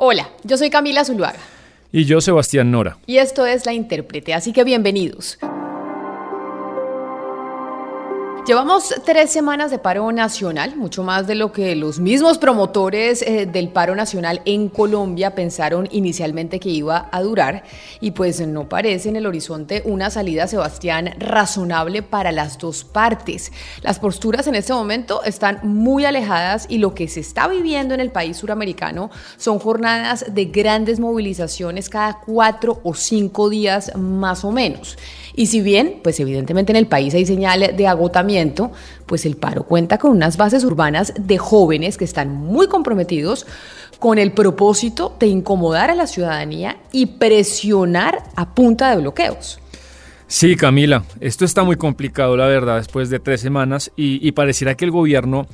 Hola, yo soy Camila Zuluaga. Y yo, Sebastián Nora. Y esto es La Intérprete, así que bienvenidos. Llevamos tres semanas de paro nacional, mucho más de lo que los mismos promotores eh, del paro nacional en Colombia pensaron inicialmente que iba a durar y pues no parece en el horizonte una salida, Sebastián, razonable para las dos partes. Las posturas en este momento están muy alejadas y lo que se está viviendo en el país suramericano son jornadas de grandes movilizaciones cada cuatro o cinco días más o menos. Y si bien, pues evidentemente en el país hay señales de agotamiento, pues el paro cuenta con unas bases urbanas de jóvenes que están muy comprometidos con el propósito de incomodar a la ciudadanía y presionar a punta de bloqueos. Sí, Camila, esto está muy complicado, la verdad, después de tres semanas y, y pareciera que el gobierno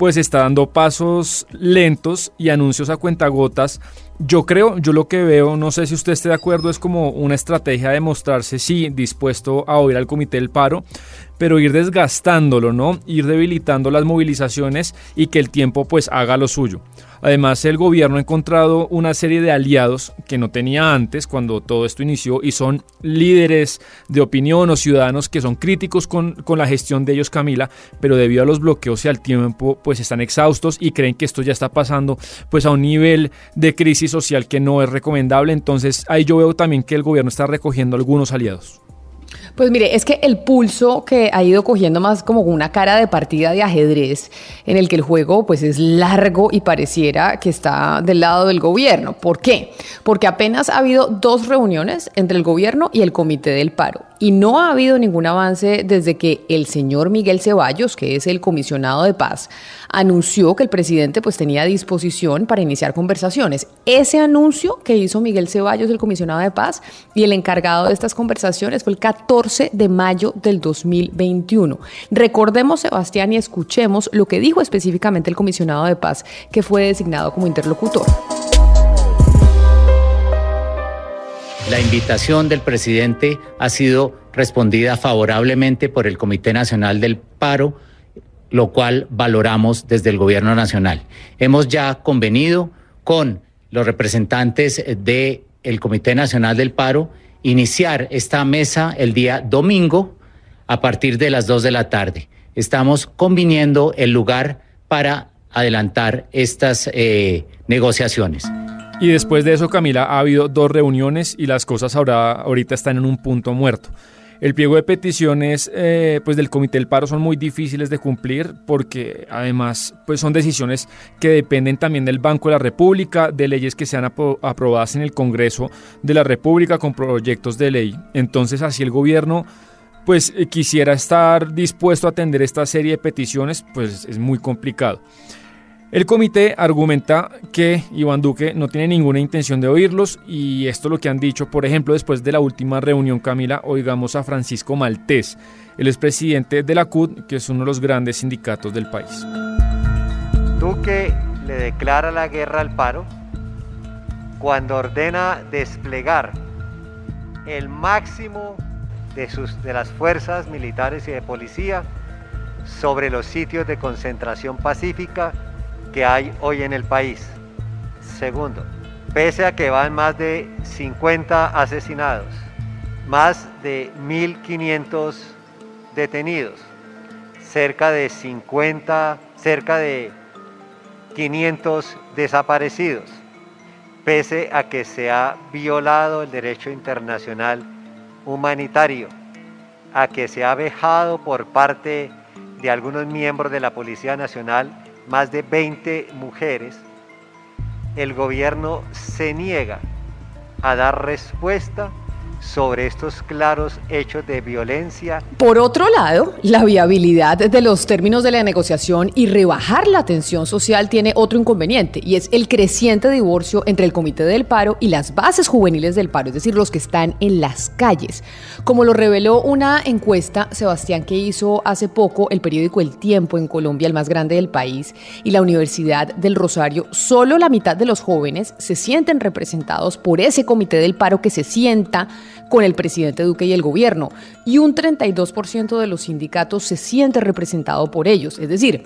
pues está dando pasos lentos y anuncios a cuentagotas. Yo creo, yo lo que veo, no sé si usted esté de acuerdo, es como una estrategia de mostrarse, sí, dispuesto a oír al comité del paro, pero ir desgastándolo, ¿no? Ir debilitando las movilizaciones y que el tiempo pues haga lo suyo. Además, el gobierno ha encontrado una serie de aliados que no tenía antes cuando todo esto inició y son líderes de opinión o ciudadanos que son críticos con, con la gestión de ellos, Camila, pero debido a los bloqueos y al tiempo, pues están exhaustos y creen que esto ya está pasando pues a un nivel de crisis social que no es recomendable. Entonces, ahí yo veo también que el gobierno está recogiendo algunos aliados. Pues mire, es que el pulso que ha ido cogiendo más como una cara de partida de ajedrez, en el que el juego pues es largo y pareciera que está del lado del gobierno. ¿Por qué? Porque apenas ha habido dos reuniones entre el gobierno y el comité del paro y no ha habido ningún avance desde que el señor Miguel Ceballos, que es el comisionado de paz, anunció que el presidente pues tenía disposición para iniciar conversaciones. Ese anuncio que hizo Miguel Ceballos, el comisionado de paz, y el encargado de estas conversaciones fue el 14 de mayo del 2021. Recordemos, Sebastián, y escuchemos lo que dijo específicamente el comisionado de paz, que fue designado como interlocutor. La invitación del presidente ha sido respondida favorablemente por el Comité Nacional del Paro, lo cual valoramos desde el Gobierno Nacional. Hemos ya convenido con los representantes del Comité Nacional del Paro iniciar esta mesa el día domingo a partir de las dos de la tarde. Estamos conviniendo el lugar para adelantar estas eh, negociaciones. Y después de eso, Camila, ha habido dos reuniones y las cosas ahora, ahorita están en un punto muerto. El pliego de peticiones eh, pues del Comité del Paro son muy difíciles de cumplir porque además pues son decisiones que dependen también del Banco de la República, de leyes que sean aprobadas en el Congreso de la República con proyectos de ley. Entonces así el gobierno pues eh, quisiera estar dispuesto a atender esta serie de peticiones pues es muy complicado. El comité argumenta que Iván Duque no tiene ninguna intención de oírlos y esto es lo que han dicho, por ejemplo, después de la última reunión, Camila, oigamos a Francisco Maltés, el expresidente de la CUT, que es uno de los grandes sindicatos del país. Duque le declara la guerra al paro cuando ordena desplegar el máximo de, sus, de las fuerzas militares y de policía sobre los sitios de concentración pacífica que hay hoy en el país. Segundo, pese a que van más de 50 asesinados, más de 1.500 detenidos, cerca de 50, cerca de 500 desaparecidos, pese a que se ha violado el derecho internacional humanitario, a que se ha vejado por parte de algunos miembros de la Policía Nacional más de 20 mujeres, el gobierno se niega a dar respuesta sobre estos claros hechos de violencia. Por otro lado, la viabilidad de los términos de la negociación y rebajar la tensión social tiene otro inconveniente y es el creciente divorcio entre el Comité del Paro y las bases juveniles del paro, es decir, los que están en las calles. Como lo reveló una encuesta, Sebastián, que hizo hace poco el periódico El Tiempo en Colombia, el más grande del país, y la Universidad del Rosario, solo la mitad de los jóvenes se sienten representados por ese Comité del Paro que se sienta con el presidente Duque y el gobierno, y un 32% de los sindicatos se siente representado por ellos, es decir,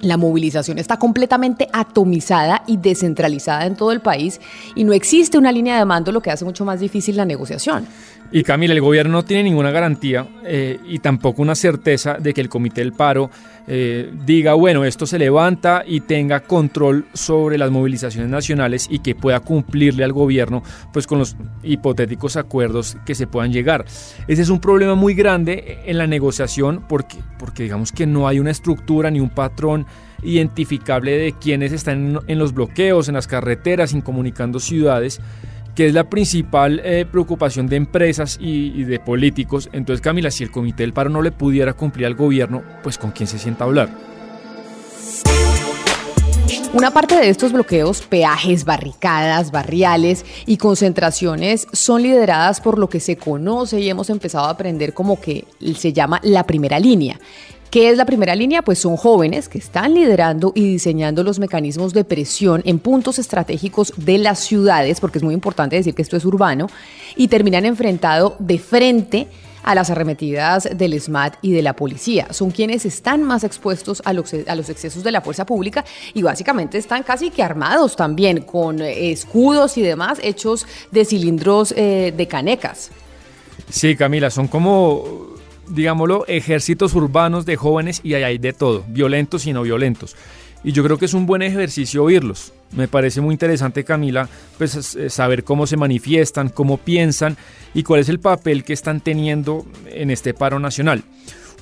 la movilización está completamente atomizada y descentralizada en todo el país y no existe una línea de mando, lo que hace mucho más difícil la negociación. Y Camila, el gobierno no tiene ninguna garantía eh, y tampoco una certeza de que el Comité del Paro eh, diga, bueno, esto se levanta y tenga control sobre las movilizaciones nacionales y que pueda cumplirle al gobierno pues con los hipotéticos acuerdos que se puedan llegar. Ese es un problema muy grande en la negociación porque, porque digamos que no hay una estructura ni un patrón identificable de quienes están en los bloqueos, en las carreteras, incomunicando ciudades que es la principal eh, preocupación de empresas y, de políticos. Entonces, Camila, si el Comité del Paro no le pudiera cumplir al gobierno, pues con quién se sienta a hablar. Una parte de estos bloqueos, peajes, barricadas, barriales y concentraciones son lideradas por lo que se conoce y hemos empezado a aprender como que se llama la primera línea. ¿Qué es la primera línea? Pues son jóvenes que están liderando y diseñando los mecanismos de presión en puntos estratégicos de las ciudades, porque es muy importante decir que esto es urbano, y terminan enfrentado de frente a las arremetidas del SMAT y de la policía. Son quienes están más expuestos a los, excesos de la fuerza pública y básicamente están casi que armados también con eh, escudos y demás hechos de cilindros eh, de canecas. Sí, Camila, son como digámoslo, ejércitos urbanos de jóvenes y hay de todo, violentos y no violentos. Y yo creo que es un buen ejercicio oírlos. Me parece muy interesante, Camila, pues eh, saber cómo se manifiestan, cómo piensan y cuál es el papel que están teniendo en este paro nacional.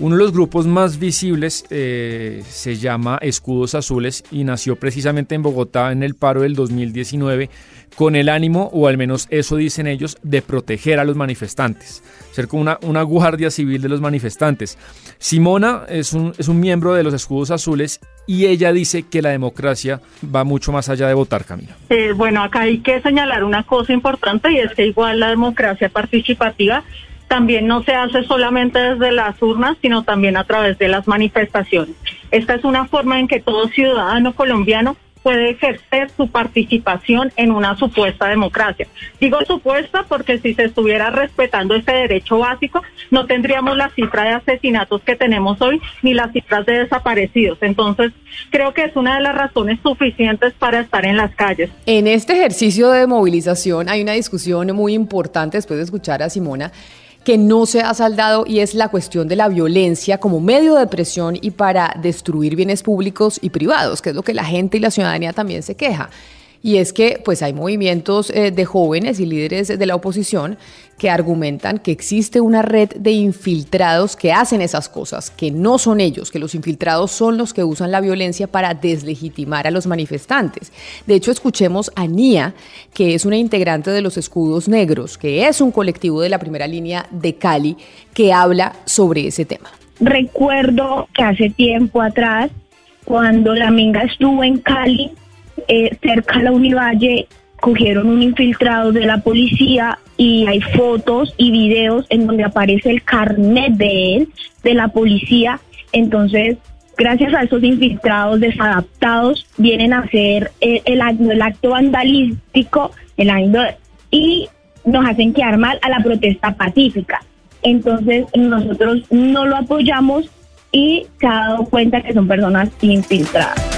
Uno de los grupos más visibles eh, se llama Escudos Azules y nació precisamente en Bogotá en el paro del 2019 con el ánimo, o al menos eso dicen ellos, de proteger a los manifestantes, ser como una, una guardia civil de los manifestantes. Simona es un, es un miembro de los Escudos Azules y ella dice que la democracia va mucho más allá de votar, Camila. Eh, bueno, acá hay que señalar una cosa importante y es que igual la democracia participativa también no se hace solamente desde las urnas, sino también a través de las manifestaciones. Esta es una forma en que todo ciudadano colombiano puede ejercer su participación en una supuesta democracia. Digo supuesta porque si se estuviera respetando ese derecho básico, no tendríamos la cifra de asesinatos que tenemos hoy ni las cifras de desaparecidos. Entonces, creo que es una de las razones suficientes para estar en las calles. En este ejercicio de movilización hay una discusión muy importante después de escuchar a Simona que no se ha saldado y es la cuestión de la violencia como medio de presión y para destruir bienes públicos y privados, que es lo que la gente y la ciudadanía también se queja. Y es que pues hay movimientos eh, de jóvenes y líderes de la oposición que argumentan que existe una red de infiltrados que hacen esas cosas, que no son ellos, que los infiltrados son los que usan la violencia para deslegitimar a los manifestantes. De hecho, escuchemos a Nia, que es una integrante de los Escudos Negros, que es un colectivo de la primera línea de Cali, que habla sobre ese tema. Recuerdo que hace tiempo atrás, cuando la Minga estuvo en Cali, eh, cerca a la Univalle cogieron un infiltrado de la policía y hay fotos y videos en donde aparece el carnet de él, de la policía. Entonces, gracias a esos infiltrados desadaptados, vienen a hacer el, el, acto vandalístico el año, y nos hacen quedar mal a la protesta pacífica. Entonces, nosotros no lo apoyamos y se ha dado cuenta que son personas infiltradas.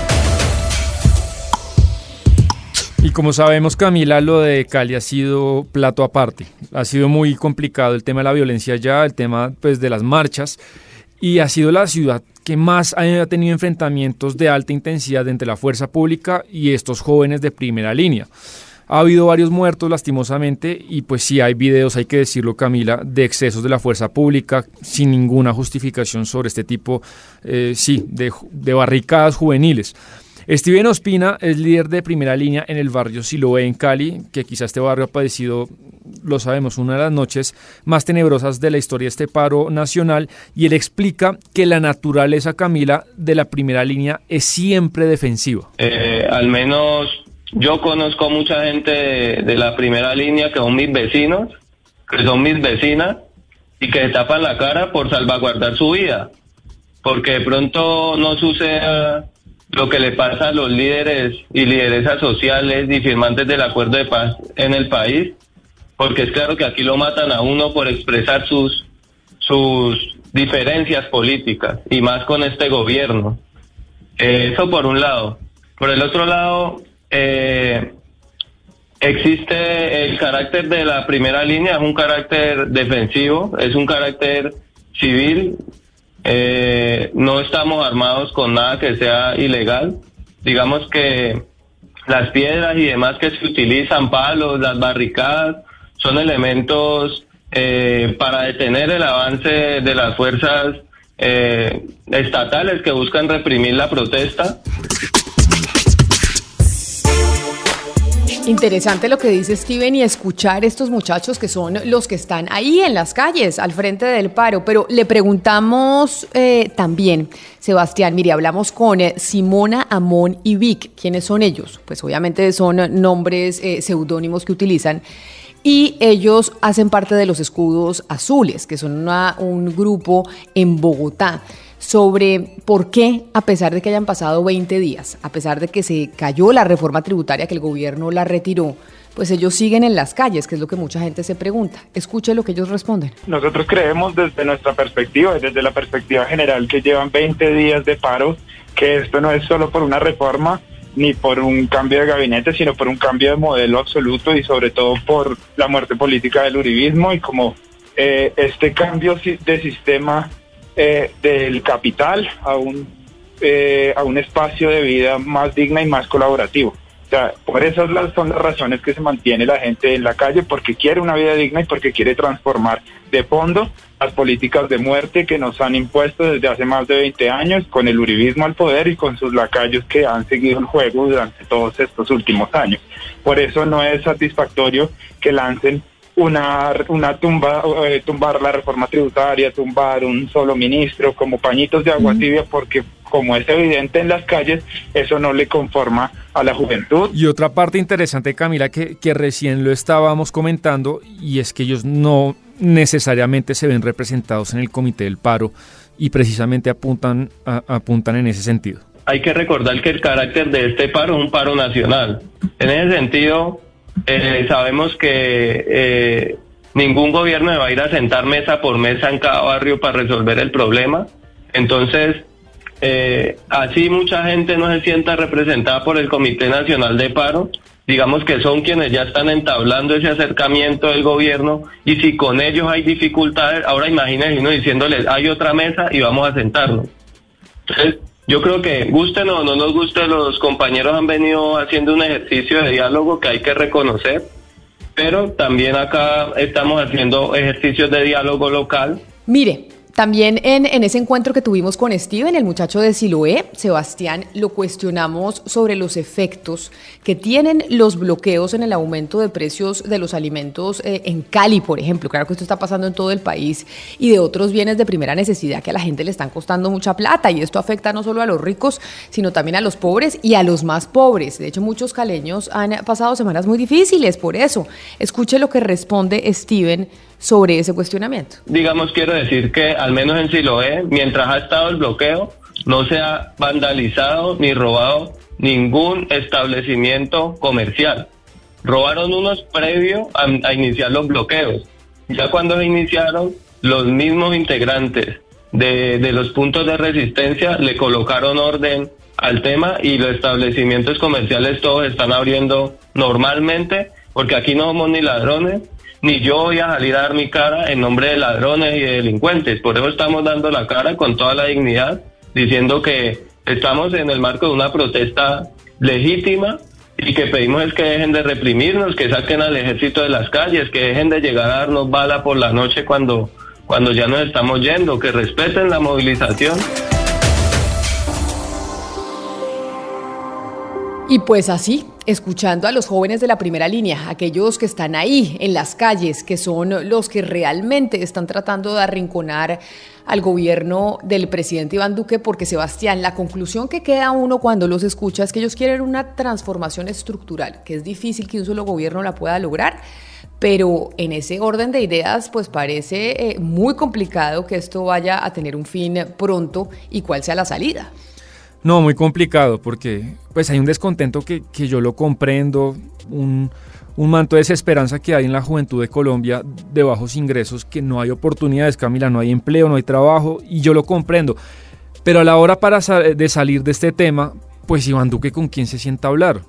Y como sabemos, Camila, lo de Cali ha sido plato aparte. Ha sido muy complicado el tema de la violencia ya, el tema pues, de las marchas. Y ha sido la ciudad que más ha tenido enfrentamientos de alta intensidad entre la fuerza pública y estos jóvenes de primera línea. Ha habido varios muertos lastimosamente y pues sí hay videos, hay que decirlo Camila, de excesos de la fuerza pública sin ninguna justificación sobre este tipo, eh, sí, de barricadas juveniles. Steven Ospina es líder de primera línea en el barrio Siloé en Cali, que quizás este barrio ha padecido lo sabemos, una de las noches más tenebrosas de la historia de este paro nacional y él explica que la naturaleza, Camila, de la primera línea es siempre defensiva. Eh, al menos yo conozco mucha gente de, la primera línea que son mis vecinos, que son mis vecinas y que se tapan la cara por salvaguardar su vida, porque de pronto no suceda lo que le pasa a los líderes y lideresas sociales y firmantes del acuerdo de paz en el país, porque es claro que aquí lo matan a uno por expresar sus, sus diferencias políticas y más con este gobierno. Eh, eso por un lado. Por el otro lado, eh, existe el carácter de la primera línea, es un carácter defensivo, es un carácter civil, eh, no estamos armados con nada que sea ilegal. Digamos que las piedras y demás que se utilizan, palos, las barricadas, son elementos eh, para detener el avance de las fuerzas eh, estatales que buscan reprimir la protesta. Interesante lo que dice Steven y escuchar estos muchachos que son los que están ahí en las calles, al frente del paro. Pero le preguntamos eh, también, Sebastián, mire, hablamos con eh, Simona, Amón y Vic. ¿Quiénes son ellos? Pues obviamente son nombres eh, seudónimos que utilizan. Y ellos hacen parte de los escudos azules, que son un grupo en Bogotá sobre por qué, a pesar de que hayan pasado 20 días, a pesar de que se cayó la reforma tributaria, que el gobierno la retiró, pues ellos siguen en las calles, que es lo que mucha gente se pregunta. Escuche lo que ellos responden. Nosotros creemos desde nuestra perspectiva, desde la perspectiva general que llevan 20 días de paro, que esto no es solo por una reforma ni por un cambio de gabinete, sino por un cambio de modelo absoluto y sobre todo por la muerte política del uribismo y como eh, este cambio de sistema eh, del capital a un, eh, a un espacio de vida más digna y más colaborativo. O sea, por esas son las razones que se mantiene la gente en la calle, porque quiere una vida digna y porque quiere transformar de fondo las políticas de muerte que nos han impuesto desde hace más de 20 años con el uribismo al poder y con sus lacayos que han seguido el juego durante todos estos últimos años. Por eso no es satisfactorio que lancen una, una tumba, eh, tumbar la reforma tributaria, tumbar un solo ministro como pañitos de agua tibia, porque como es evidente en las calles, eso no le conforma a la juventud. Y otra parte interesante, Camila, que, que recién lo estábamos comentando, y es que ellos no necesariamente se ven representados en el comité del paro y precisamente apuntan, apuntan en ese sentido. Hay que recordar que el carácter de este paro es un paro nacional. En ese sentido, eh, sabemos que eh, ningún gobierno va a ir a sentar mesa por mesa en cada barrio para resolver el problema. Entonces, eh, así mucha gente no se sienta representada por el Comité Nacional de Paro. Digamos que son quienes ya están entablando ese acercamiento del gobierno y si con ellos hay dificultades, ahora imagínense uno diciéndoles hay otra mesa y vamos a sentarnos. Entonces, yo creo que gusten o no nos guste, los compañeros han venido haciendo un ejercicio de diálogo que hay que reconocer, pero también acá estamos haciendo ejercicios de diálogo local. Mire, también en, ese encuentro que tuvimos con Steven, el muchacho de Siloé, Sebastián, lo cuestionamos sobre los efectos que tienen los bloqueos en el aumento de precios de los alimentos eh, en Cali, por ejemplo. Claro que esto está pasando en todo el país y de otros bienes de primera necesidad que a la gente le están costando mucha plata y esto afecta no solo a los ricos, sino también a los pobres y a los más pobres. De hecho, muchos caleños han pasado semanas muy difíciles por eso. Escuche lo que responde Steven sobre ese cuestionamiento. Digamos, quiero decir que al menos en Siloé, mientras ha estado el bloqueo, no se ha vandalizado ni robado ningún establecimiento comercial. Robaron unos previo a, iniciar los bloqueos. Ya cuando se iniciaron, los mismos integrantes de, de los puntos de resistencia le colocaron orden al tema y los establecimientos comerciales todos están abriendo normalmente, porque aquí no somos ni ladrones, ni yo voy a salir a dar mi cara en nombre de ladrones y de delincuentes. Por eso estamos dando la cara con toda la dignidad, diciendo que estamos en el marco de una protesta legítima y que pedimos es que dejen de reprimirnos, que saquen al ejército de las calles, que dejen de llegar a darnos bala por la noche cuando, cuando ya nos estamos yendo, que respeten la movilización. Y pues así, escuchando a los jóvenes de la primera línea, aquellos que están ahí en las calles, que son los que realmente están tratando de arrinconar al gobierno del presidente Iván Duque, porque Sebastián, la conclusión que queda uno cuando los escucha es que ellos quieren una transformación estructural, que es difícil que un solo gobierno la pueda lograr, pero en ese orden de ideas, pues parece eh, muy complicado que esto vaya a tener un fin pronto y cuál sea la salida. No, muy complicado porque pues hay un descontento que, que yo lo comprendo, un, un, manto de desesperanza que hay en la juventud de Colombia de bajos ingresos, que no hay oportunidades, Camila, no hay empleo, no hay trabajo y yo lo comprendo. Pero a la hora para de salir de este tema, pues Iván Duque con quién se sienta hablar,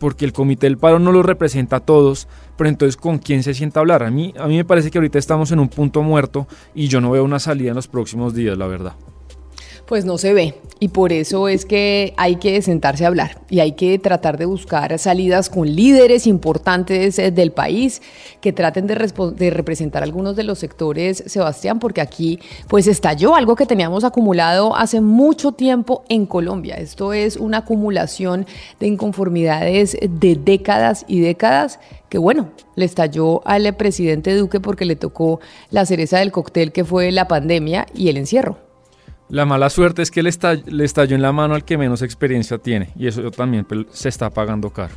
porque el comité del paro no lo representa a todos, pero entonces con quién se sienta a hablar. A mí, a mí me parece que ahorita estamos en un punto muerto y yo no veo una salida en los próximos días, la verdad pues no se ve. Y por eso es que hay que sentarse a hablar y hay que tratar de buscar salidas con líderes importantes eh, del país que traten de, de, representar algunos de los sectores, Sebastián, porque aquí pues estalló algo que teníamos acumulado hace mucho tiempo en Colombia. Esto es una acumulación de inconformidades de décadas y décadas que bueno, le estalló al presidente Duque porque le tocó la cereza del cóctel que fue la pandemia y el encierro. La mala suerte es que le, le estalló en la mano al que menos experiencia tiene y eso también pues, se está pagando caro.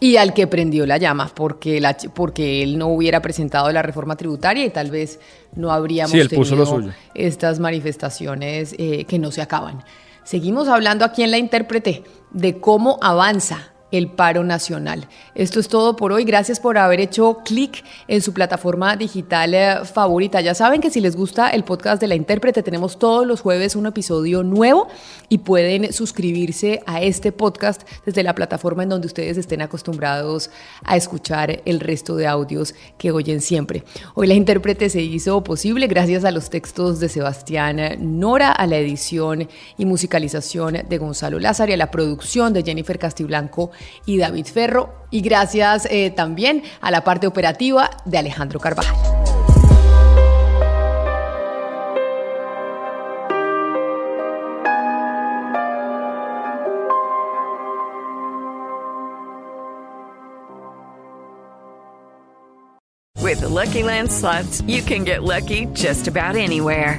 Y al que prendió la llama, porque, la, porque él no hubiera presentado la reforma tributaria y tal vez no habríamos tenido estas manifestaciones eh, que no se acaban. Seguimos hablando aquí en la intérprete de cómo avanza el paro nacional. Esto es todo por hoy. Gracias por haber hecho clic en su plataforma digital eh, favorita. Ya saben que si les gusta el podcast de la intérprete, tenemos todos los jueves un episodio nuevo y pueden suscribirse a este podcast desde la plataforma en donde ustedes estén acostumbrados a escuchar el resto de audios que oyen siempre. Hoy la intérprete se hizo posible gracias a los textos de Sebastián Nora, a la edición y musicalización de Gonzalo Lázaro y a la producción de Jennifer Castiblanco y David Ferro. Y gracias eh, también a la parte operativa de Alejandro Carvajal. With the Lucky Land you can get lucky just about anywhere.